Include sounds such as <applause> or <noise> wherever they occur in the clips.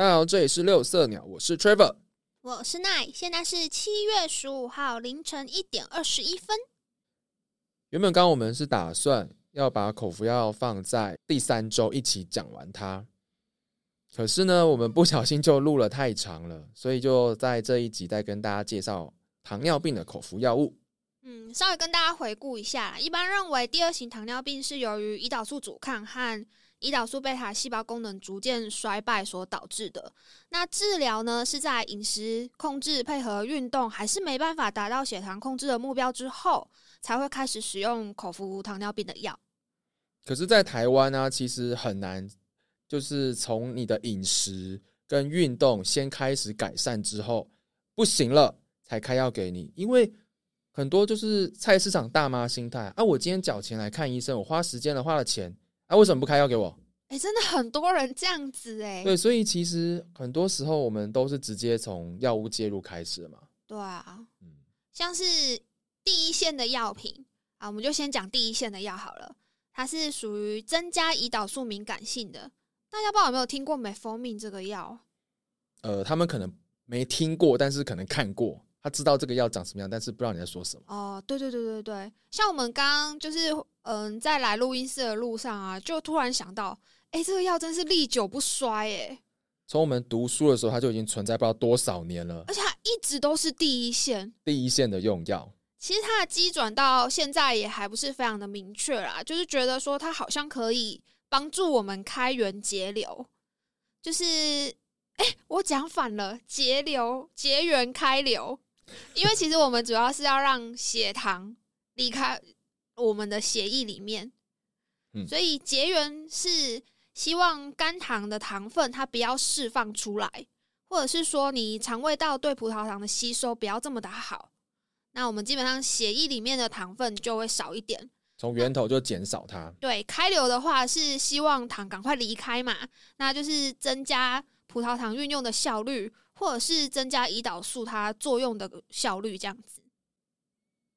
大家好，这里是六色鸟，我是 Trevor。我是奈，现在是七月十五号凌晨一点二十一分。原本刚刚我们是打算要把口服药放在第三周一起讲完它，可是呢，我们不小心就录了太长了，所以就在这一集再跟大家介绍糖尿病的口服药物。嗯，稍微跟大家回顾一下啦，一般认为第二型糖尿病是由于胰岛素阻抗和胰岛素贝塔细胞功能逐渐衰败所导致的。那治疗呢，是在饮食控制配合运动，还是没办法达到血糖控制的目标之后，才会开始使用口服糖尿病的药。可是，在台湾呢，其实很难，就是从你的饮食跟运动先开始改善之后，不行了才开药给你，因为很多就是菜市场大妈心态啊，我今天缴钱来看医生，我花时间了，花了钱，啊，为什么不开药给我？哎、真的很多人这样子哎、对，所以其实很多时候我们都是直接从药物介入开始的嘛。对啊，嗯，像是第一线的药品啊，我们就先讲第一线的药好了。它是属于增加胰岛素敏感性的。大家不知道有没有听过美蜂蜜这个药？呃，他们可能没听过，但是可能看过，他知道这个药长什么样，但是不知道你在说什么。哦，对对对对对，像我们刚刚就是嗯，在来录音室的路上啊，就突然想到，哎，这个药真是历久不衰哎，从我们读书的时候，它就已经存在不知道多少年了而，且它一直都是第一线。第一线的用药。其实它的机转到现在也还不是非常的明确啦，就是觉得说它好像可以帮助我们开源节流，就是哎、我讲反了，节流节源开流，因为其实我们主要是要让血糖离开我们的血液里面，嗯所以结缘是希望肝糖的糖分它不要释放出来，或者是说你肠胃道对葡萄糖的吸收不要这么的好。那我们基本上血液里面的糖分就会少一点。从源头就减少它。对，开流的话是希望糖赶快离开嘛，那就是增加葡萄糖运用的效率，或者是增加胰岛素它作用的效率，这样子。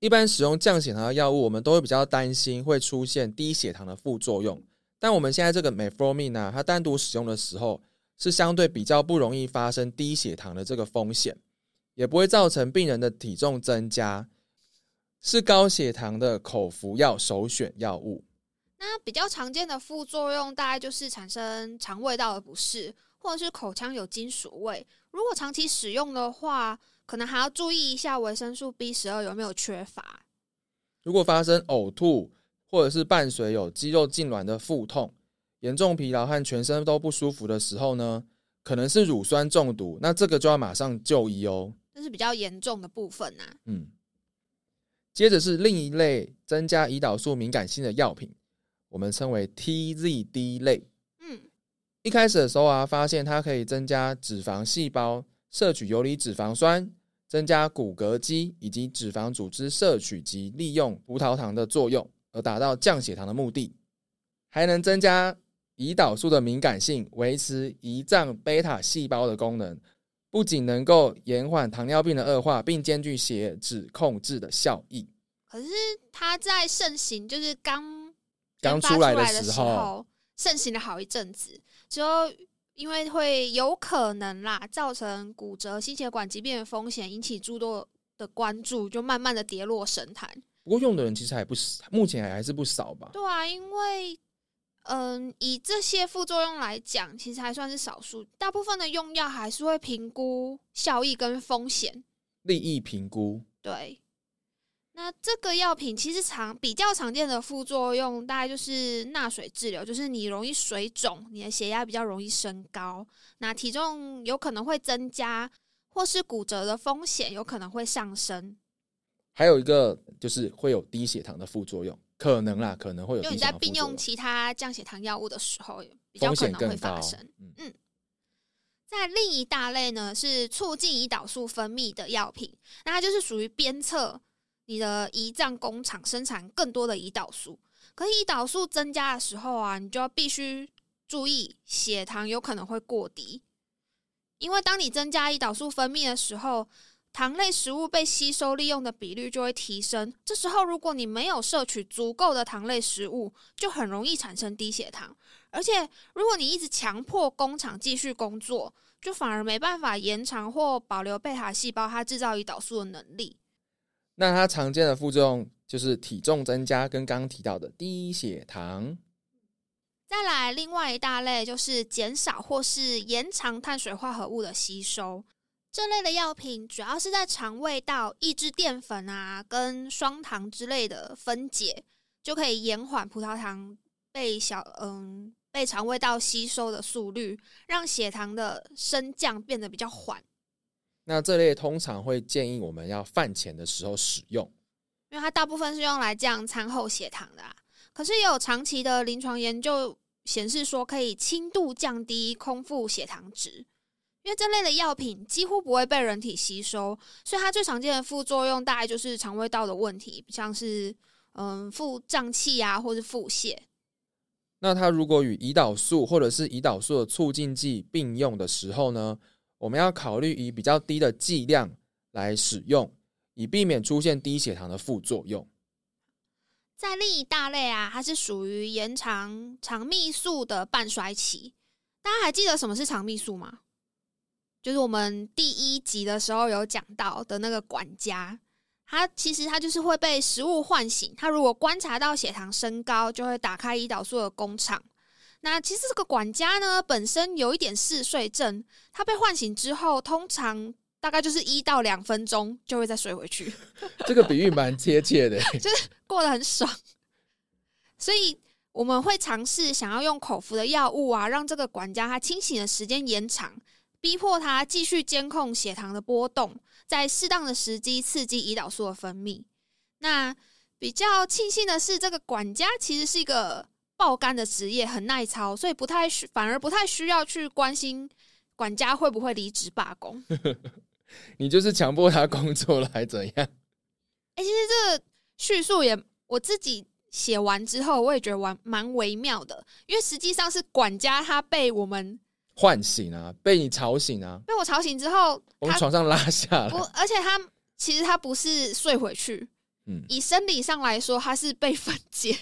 一般使用降血糖的药物，我们都会比较担心会出现低血糖的副作用。但我们现在这个 metformin 啊，它单独使用的时候，是相对比较不容易发生低血糖的这个风险，也不会造成病人的体重增加，是高血糖的口服药首选药物。那比较常见的副作用大概就是产生肠胃道的不适，或者是口腔有金属味。如果长期使用的话，可能还要注意一下维生素 B 十二有没有缺乏。如果发生呕吐，或者是伴随有肌肉痉挛的腹痛、严重疲劳和全身都不舒服的时候呢，可能是乳酸中毒，那这个就要马上就医哦。这是比较严重的部分呐、嗯，接着是另一类增加胰岛素敏感性的药品，我们称为 TZD 类。嗯，一开始的时候啊，发现它可以增加脂肪细胞摄取游离脂肪酸，增加骨骼肌以及脂肪组织摄取及利用葡萄糖的作用，而达到降血糖的目的，还能增加胰岛素的敏感性，维持胰脏贝塔细胞的功能。不仅能够延缓糖尿病的恶化，并兼具血脂控制的效益。可是它在盛行，就是刚刚出来的的时候盛行了好一阵子，之后因为会有可能啦，造成骨折、心血管疾病的风险，引起诸多的关注，就慢慢的跌落神坛。不过用的人其实还不少，目前还是不少吧。对啊，因为嗯，以这些副作用来讲，其实还算是少数，大部分的用药还是会评估效益跟风险。利益评估，对，那这个药品其实常比较常见的副作用，大概就是钠水滞留，就是你容易水肿，你的血压比较容易升高，那体重有可能会增加，或是骨折的风险有可能会上升。还有一个就是会有低血糖的副作用，可能啦，可能会有低就你在并用其他降血糖药物的时候，比较风可能会发生。。嗯，在另一大类呢，是促进胰岛素分泌的药品，那它就是属于鞭策你的胰脏工厂生产更多的胰岛素。可是胰岛素增加的时候啊，你就要必须注意血糖有可能会过低，因为当你增加胰岛素分泌的时候，糖类食物被吸收利用的比率就会提升。这时候，如果你没有摄取足够的糖类食物，就很容易产生低血糖。而且，如果你一直强迫工厂继续工作，就反而没办法延长或保留贝塔细胞它制造胰岛素的能力。那它常见的副作用就是体重增加，跟刚刚提到的低血糖。再来，另外一大类就是减少或是延长碳水化合物的吸收。这类的药品主要是在肠胃道抑制淀粉啊跟双糖之类的分解，就可以延缓葡萄糖被小嗯被肠胃道吸收的速率，让血糖的升降变得比较缓。那这类通常会建议我们要饭前的时候使用，因为它大部分是用来降餐后血糖的。可是也有长期的临床研究显示说，可以轻度降低空腹血糖值。因为这类的药品几乎不会被人体吸收，所以它最常见的副作用大概就是肠胃道的问题，像是嗯腹胀气啊，或是腹泻。那它如果与胰岛素或者是胰岛素的促进剂并用的时候呢，我们要考虑以比较低的剂量来使用，以避免出现低血糖的副作用。在另一大类啊，它是属于延长肠泌素的半衰期。大家还记得什么是肠泌素吗？就是我们第一集的时候有讲到的那个管家，它其实它就是会被食物唤醒。它如果观察到血糖升高，就会打开胰岛素的工厂。那其实这个管家呢，本身有一点嗜睡症，他被唤醒之后，通常大概就是一到两分钟就会再睡回去。<laughs> 这个比喻蛮贴切的，<laughs> 就是过得很爽。所以我们会尝试想要用口服的药物啊，让这个管家他清醒的时间延长。逼迫他继续监控血糖的波动，在适当的时机刺激胰岛素的分泌。那比较庆幸的是，这个管家其实是一个爆肝的职业，很耐操，所以不太需，反而不太需要去关心管家会不会离职罢工。<laughs> 你就是强迫他工作了，还怎样？哎，其实这个叙述也我自己写完之后，我也觉得蛮蛮微妙的，因为实际上是管家他被我们。唤醒啊！被你吵醒啊！被我吵醒之后，从床上拉下来。不，而且他其实他不是睡回去。嗯，以生理上来说，他是被 <laughs> 分解，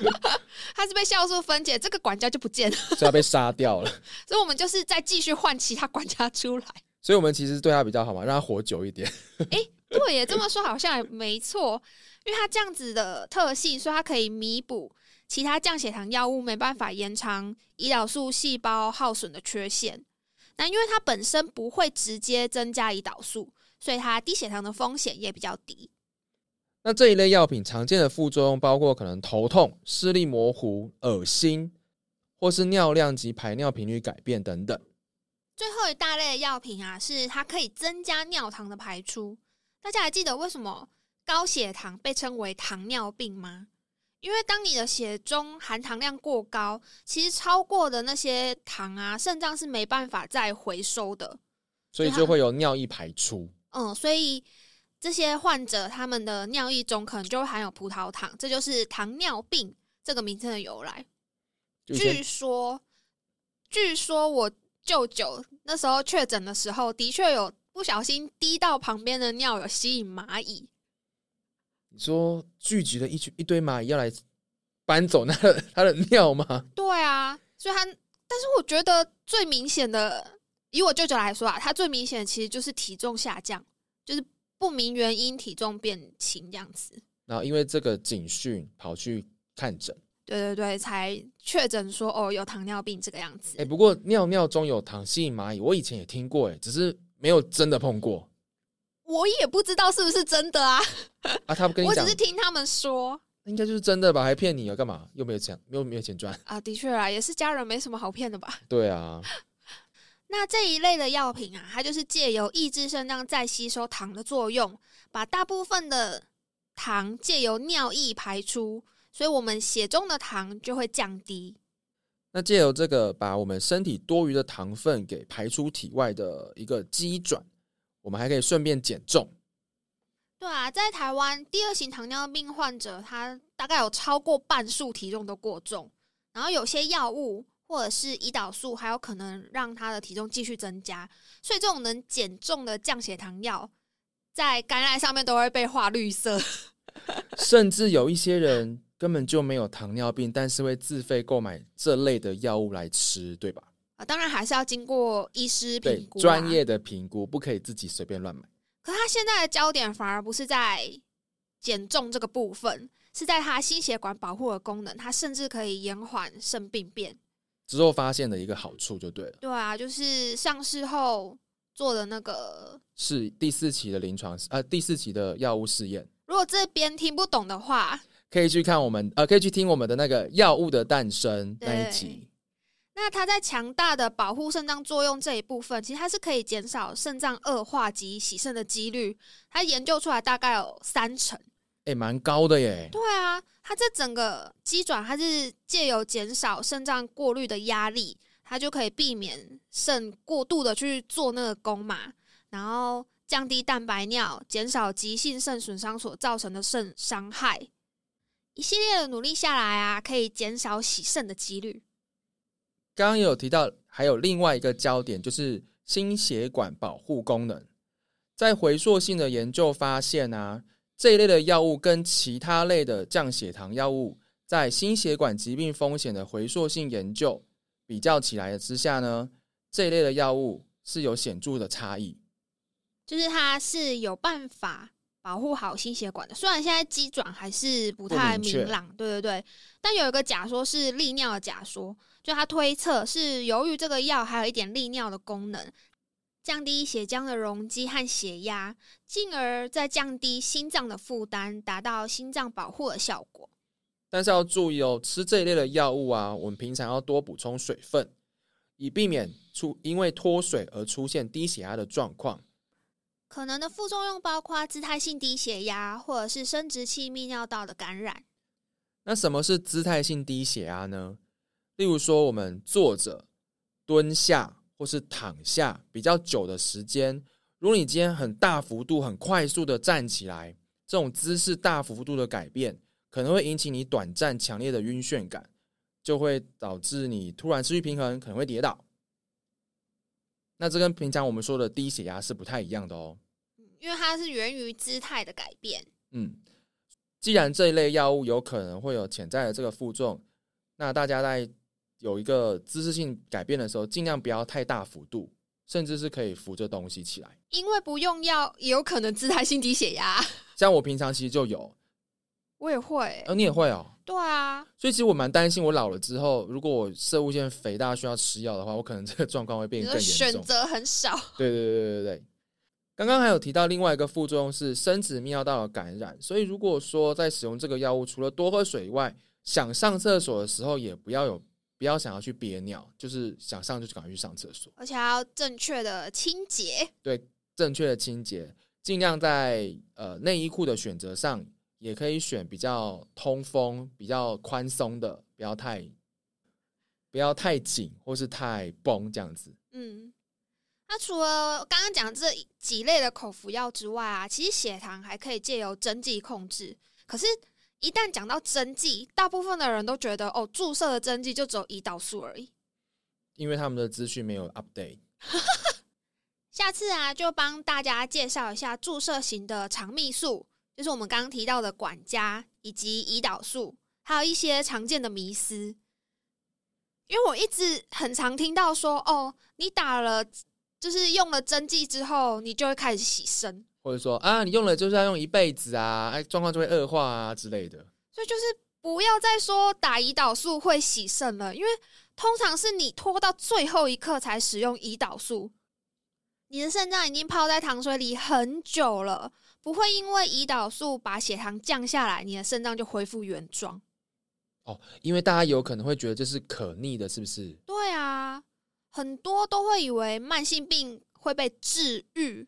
<laughs> 他是被酵素分解，这个管家就不见了，<laughs> 所以他被杀掉了。<laughs> 所以我们就是再继续换其他管家出来。所以我们其实对他比较好嘛，让他活久一点。哎，对耶，这么说好像也没错，因为他这样子的特性，所以它可以弥补。其他降血糖药物没办法延长胰岛素细胞耗损的缺陷，那因为它本身不会直接增加胰岛素，所以它低血糖的风险也比较低。那这一类药品常见的副作用包括可能头痛、视力模糊、恶心，或是尿量及排尿频率改变等等。最后一大类的药品啊，是它可以增加尿糖的排出。大家还记得为什么高血糖被称为糖尿病吗？因为当你的血中含糖量过高，其实超过的那些糖啊，肾脏是没办法再回收的，所以就会有尿液排出。嗯，所以这些患者他们的尿液中可能就会含有葡萄糖，这就是糖尿病这个名称的由来。据说，据说我舅舅那时候确诊的时候，的确有不小心滴到旁边的尿，有吸引蚂蚁。你说聚集了一群一堆蚂蚁要来搬走那个 <laughs> 他的尿吗？对啊，所以他，但是我觉得最明显的，以我舅舅来说啊，他最明显的其实就是体重下降，就是不明原因体重变轻这样子。然后因为这个警讯跑去看诊，对对对，才确诊说哦有糖尿病这个样子。哎，不过尿尿中有糖吸引蚂蚁，我以前也听过，哎，只是没有真的碰过。我也不知道是不是真的啊！啊，他不跟你讲，<laughs> 我只是听他们说，应该就是真的吧？还骗你啊？干嘛？又没有钱，又没有钱赚啊！的确啊，也是家人，没什么好骗的吧？对啊。那这一类的药品啊，它就是借由抑制肾脏再吸收糖的作用，把大部分的糖借由尿液排出，所以我们血中的糖就会降低。那借由这个，把我们身体多余的糖分给排出体外的一个机转。我们还可以顺便减重。对啊，在台湾，第二型糖尿病患者他大概有超过半数体重都过重，然后有些药物或者是胰岛素还有可能让他的体重继续增加，所以这种能减重的降血糖药，在肝癌上面都会被画绿色。<laughs> 甚至有一些人根本就没有糖尿病，但是会自费购买这类的药物来吃，对吧？啊，当然还是要经过医师评估、啊，专业的评估，不可以自己随便乱买。可他现在的焦点反而不是在减重这个部分，是在他心血管保护的功能，它甚至可以延缓肾病变。之后发现的一个好处就对了，对啊，就是上市后做的那个。是第四期的临床呃第四期的药物试验，如果这边听不懂的话，可以去看我们呃可以去听我们的那个药物的诞生那一对集。那它在强大的保护肾脏作用这一部分，其实它是可以减少肾脏恶化及洗肾的几率。它研究出来大概有三成。哎，蛮高的耶。对啊，它这整个鸡爪，它是借由减少肾脏过滤的压力，它就可以避免肾过度的去做那个功嘛，然后降低蛋白尿，减少急性肾损伤所造成的肾伤害。一系列的努力下来啊，可以减少洗肾的几率。刚刚有提到，还有另外一个焦点就是心血管保护功能。在回溯性的研究发现啊，这一类的药物跟其他类的降血糖药物，在心血管疾病风险的回溯性研究比较起来之下呢，这一类的药物是有显著的差异。就是它是有办法保护好心血管的。虽然现在机转还是不太明朗，对对对，但有一个假说是利尿的假说，就他推测是由于这个药还有一点利尿的功能，降低血浆的容积和血压，进而再降低心脏的负担，达到心脏保护的效果。但是要注意哦，吃这一类的药物啊，我们平常要多补充水分，以避免出因为脱水而出现低血压的状况。可能的副作用包括姿态性低血压，或者是生殖器泌尿道的感染。那什么是姿态性低血压呢？例如说，我们坐着、蹲下或是躺下比较久的时间，如果你今天很大幅度、很快速的站起来，这种姿势大幅度的改变，可能会引起你短暂强烈的晕眩感，就会导致你突然失去平衡，可能会跌倒。那这跟平常我们说的低血压是不太一样的哦。因为它是源于姿态的改变。嗯，既然这一类药物有可能会有潜在的这个副作用，那大家在有一个姿势性改变的时候，尽量不要太大幅度，甚至是可以扶着东西起来。因为不用药，也有可能姿态性低血压。像我平常其实就有，我也会，呃，你也会哦。对啊，所以其实我蛮担心，我老了之后，如果我射物腺肥大需要吃药的话，我可能这个状况会变得更严重。选择很少。对对对对对对。刚刚还有提到另外一个副作用是生殖泌尿道的感染，所以如果说在使用这个药物，除了多喝水以外，想上厕所的时候也不要有不要想要去憋尿，就是想上就赶快去上厕所，而且要正确的清洁。对正确的清洁，尽量在呃内衣裤的选择上也可以选比较通风、比较宽松的，不要太不要太紧或是太绷这样子。嗯，那除了刚刚讲这几类的口服药之外啊，其实血糖还可以借由针剂控制。可是，一旦讲到针剂，大部分的人都觉得哦，注射的针剂就只有胰岛素而已。因为他们的资讯没有 update。<laughs> 下次啊，就帮大家介绍一下注射型的肠泌素，就是我们刚刚提到的管家以及胰岛素，还有一些常见的迷思。因为我一直很常听到说，哦，你打了就是用了针剂之后，你就会开始洗肾，或者说啊，你用了就是要用一辈子啊，哎，状况就会恶化啊之类的。所以就是不要再说打胰岛素会洗肾了，因为通常是你拖到最后一刻才使用胰岛素，你的肾脏已经泡在糖水里很久了，不会因为胰岛素把血糖降下来，你的肾脏就恢复原状。哦，因为大家有可能会觉得这是可逆的，是不是？对啊，很多都会以为慢性病会被治愈，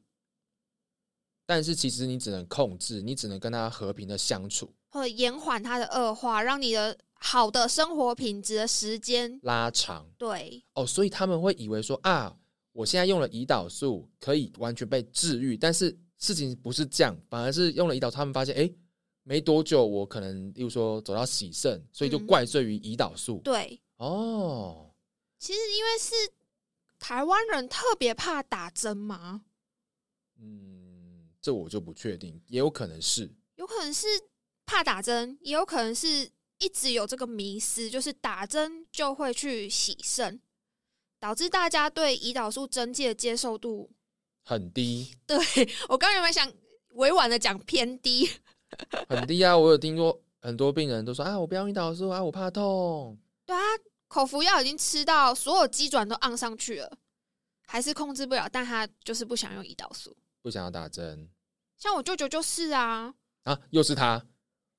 但是其实你只能控制，你只能跟他和平的相处，或者延缓他的恶化，让你的好的生活品质的时间，拉长。对哦，所以他们会以为说啊，我现在用了胰岛素可以完全被治愈，但是事情不是这样，反而是用了胰岛素，他们发现哎，没多久我可能，例如说走到洗肾，所以就嗯怪罪于胰岛素。对。哦，其实因为是台湾人特别怕打针嘛，嗯，这我就不确定，也有可能是。有可能是怕打针，也有可能是一直有这个迷思，就是打针就会去洗肾。导致大家对胰岛素针剂的接受度，很低，对我刚原本想委婉的讲偏低，<laughs> 很低啊！我有听过很多病人都说啊，我不要胰岛素啊，我怕痛。对啊，口服药已经吃到所有机转都按上去了，还是控制不了，但他就是不想用胰岛素。不想要打针像我舅舅就是啊，啊，又是他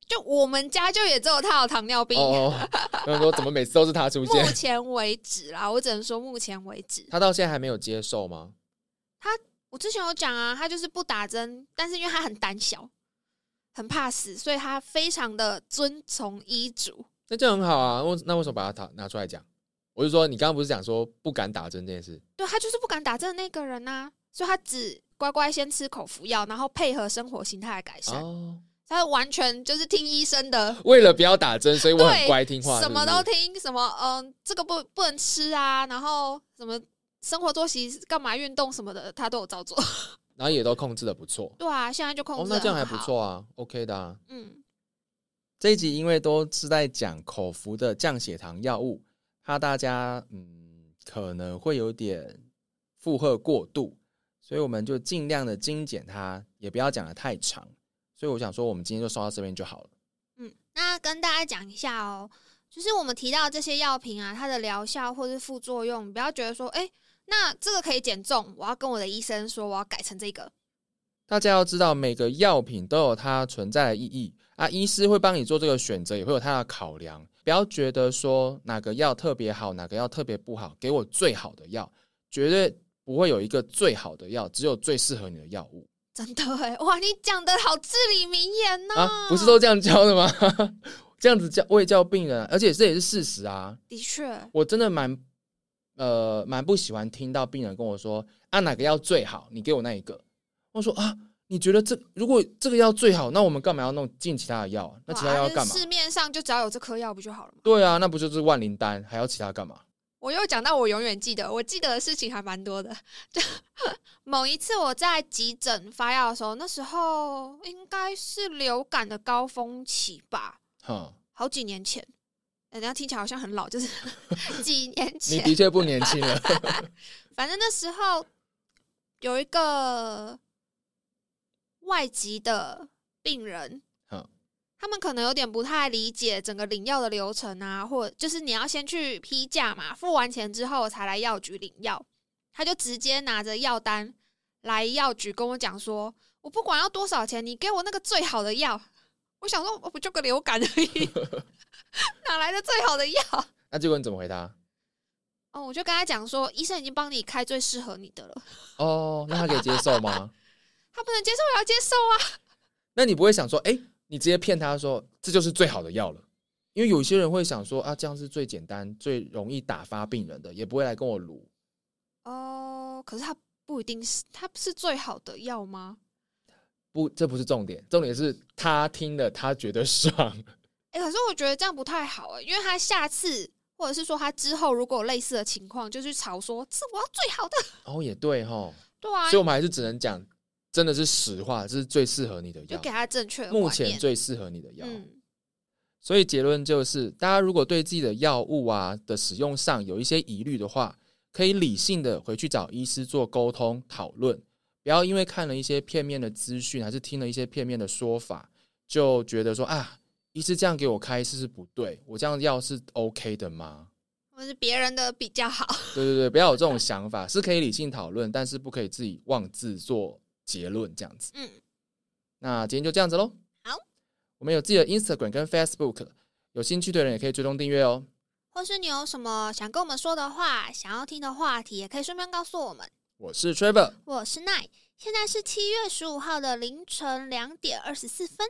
就我们家就也只有他有糖尿病。哦哦，<laughs> 我想说怎么每次都是他出现目？前为止啦，我只能说目前为止。他到现在还没有接受吗？他我之前有讲啊，他就是不打针，但是因为他很胆小，很怕死，所以他非常的遵从医嘱。那这样很好啊，为那为什么把他拿拿出来讲？我就说，你刚刚不是讲说不敢打针这件事？对他就是不敢打针的那个人呐、所以他只乖乖先吃口服药，然后配合生活形态的改善，哦，他完全就是听医生的，为了不要打针，所以我很乖听话，什么都听，什么嗯、这个不不能吃啊，然后什么生活作息干嘛运动什么的，他都有照做。<laughs> 然后也都控制的不错。<laughs> 对啊，现在就控制哦，制、那这样还不。错啊，OK 的啊。嗯，这一集因为都是在讲口服的降血糖药物，怕大家嗯可能会有点负荷过度，所以我们就尽量的精简它，也不要讲的太长。所以我想说，我们今天就说到这边就好了。嗯，那跟大家讲一下哦，就是我们提到这些药品啊，它的疗效或是副作用，不要觉得说，哎、那这个可以减重，我要跟我的医生说，我要改成这个。大家要知道，每个药品都有它存在的意义啊，医师会帮你做这个选择，也会有他的考量。不要觉得说哪个药特别好，哪个药特别不好，给我最好的药，绝对不会有一个最好的药，只有最适合你的药物真的哎，哇，你讲的好至理名言呢、啊！不是都这样教的吗？<laughs> 这样子教我也教病人啊，而且这也是事实啊。的确，我真的蛮呃蛮不喜欢听到病人跟我说啊哪个药最好，你给我那一个。我说啊，你觉得这如果这个药最好，那我们干嘛要弄进其他的药啊？那其他哇药干嘛就是？市面上就只要有这颗药不就好了吗？对啊，那不就是万灵丹，还要其他干嘛？我又讲到我永远记得，我记得的事情还蛮多的。就 <laughs> 某一次我在急诊发药的时候，那时候应该是流感的高峰期吧，哼，好几年前。人家听起来好像很老，就是 <laughs> 几年你前。的确不年轻了。反正那时候有一个外籍的病人哼，他们可能有点不太理解整个领药的流程啊，或者就是你要先去批价嘛，付完钱之后才来药局领药。他就直接拿着药单来药局跟我讲说：“我不管要多少钱，你给我那个最好的药。”我想说，我不就个流感而已，<laughs> 哪来的最好的药？那结果你怎么回答？哦，我就跟他讲说，医生已经帮你开最适合你的了，哦，那他可以接受吗？<laughs> 他不能接受，我要接受啊。那你不会想说，哎、你直接骗他说这就是最好的药了？因为有些人会想说啊，这样是最简单、最容易打发病人的，也不会来跟我撸。哦，可是他不一定是，他是最好的药吗？不，这不是重点，重点是他听了他觉得爽。哎、可是我觉得这样不太好哎、因为他下次或者是说他之后如果有类似的情况，就去吵说这我要最好的，哦，也对哈，对啊所以，我们还是只能讲，真的是实话，这是最适合你的药就给，他正确的目前最适合你的药。嗯，所以结论就是，大家如果对自己的药物啊的使用上有一些疑虑的话，可以理性的回去找医师做沟通讨论，不要因为看了一些片面的资讯，还是听了一些片面的说法，就觉得说啊，医师这样给我开是不是不对？我这样药是 OK 的吗？或是别人的比较好。对对对，不要有这种想法，是可以理性讨论，但是不可以自己妄自做结论这样子。嗯，那今天就这样子喽。好，我们有自己的 Instagram 跟 Facebook，有兴趣的人也可以追踪订阅哦。或是你有什么想跟我们说的话，想要听的话题，也可以顺便告诉我们。我是 Trevor，我是 Nine，，现在是七月十五号的凌晨两点二十四分。